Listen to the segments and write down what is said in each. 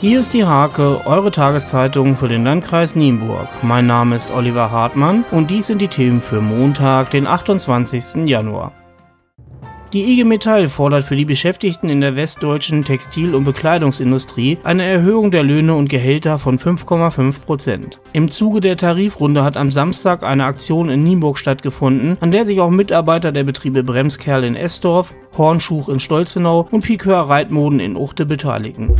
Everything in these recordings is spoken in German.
Hier ist die Hake, eure Tageszeitung für den Landkreis Nienburg. Mein Name ist Oliver Hartmann und dies sind die Themen für Montag, den 28. Januar. Die IG Metall fordert für die Beschäftigten in der westdeutschen Textil- und Bekleidungsindustrie eine Erhöhung der Löhne und Gehälter von 5,5 Prozent. Im Zuge der Tarifrunde hat am Samstag eine Aktion in Nienburg stattgefunden, an der sich auch Mitarbeiter der Betriebe Bremskerl in Esdorf, Hornschuch in Stolzenau und Piqueur Reitmoden in Uchte beteiligen.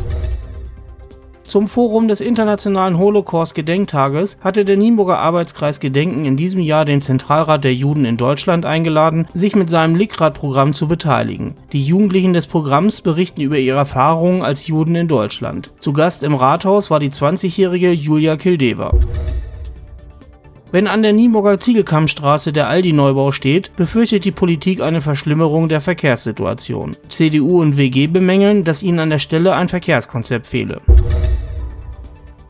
Zum Forum des Internationalen Holocaust-Gedenktages hatte der Nienburger Arbeitskreis Gedenken in diesem Jahr den Zentralrat der Juden in Deutschland eingeladen, sich mit seinem Likrad-Programm zu beteiligen. Die Jugendlichen des Programms berichten über ihre Erfahrungen als Juden in Deutschland. Zu Gast im Rathaus war die 20-jährige Julia Kildeva. Wenn an der Nienburger Ziegelkammstraße der Aldi-Neubau steht, befürchtet die Politik eine Verschlimmerung der Verkehrssituation. CDU und WG bemängeln, dass ihnen an der Stelle ein Verkehrskonzept fehle.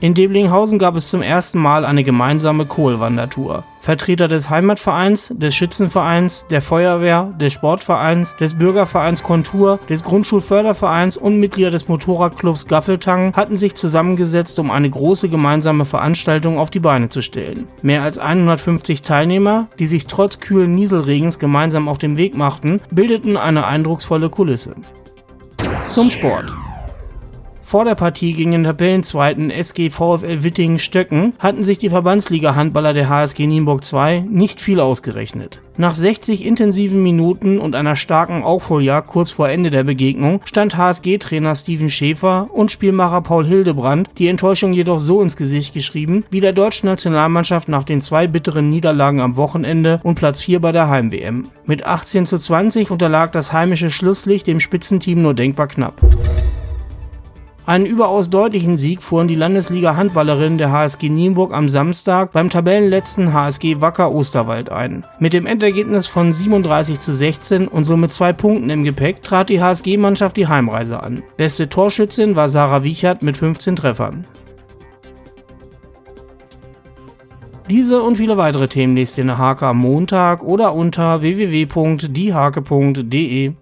In Deblinghausen gab es zum ersten Mal eine gemeinsame Kohlwandertour. Vertreter des Heimatvereins, des Schützenvereins, der Feuerwehr, des Sportvereins, des Bürgervereins Kontur, des Grundschulfördervereins und Mitglieder des Motorradclubs Gaffeltang hatten sich zusammengesetzt, um eine große gemeinsame Veranstaltung auf die Beine zu stellen. Mehr als 150 Teilnehmer, die sich trotz kühlen Nieselregens gemeinsam auf den Weg machten, bildeten eine eindrucksvolle Kulisse. Zum Sport. Vor der Partie gegen den Tabellenzweiten SG VfL Wittingen-Stöcken hatten sich die Verbandsliga-Handballer der HSG Nienburg 2 nicht viel ausgerechnet. Nach 60 intensiven Minuten und einer starken Aufholjagd kurz vor Ende der Begegnung stand HSG-Trainer Steven Schäfer und Spielmacher Paul Hildebrand die Enttäuschung jedoch so ins Gesicht geschrieben, wie der deutschen Nationalmannschaft nach den zwei bitteren Niederlagen am Wochenende und Platz 4 bei der Heim-WM. Mit 18 zu 20 unterlag das heimische Schlusslicht dem Spitzenteam nur denkbar knapp. Einen überaus deutlichen Sieg fuhren die Landesliga-Handballerinnen der HSG Nienburg am Samstag beim Tabellenletzten HSG Wacker Osterwald ein. Mit dem Endergebnis von 37 zu 16 und somit zwei Punkten im Gepäck trat die HSG-Mannschaft die Heimreise an. Beste Torschützin war Sarah Wiechert mit 15 Treffern. Diese und viele weitere Themen lest ihr in der Hake am Montag oder unter www.diehake.de.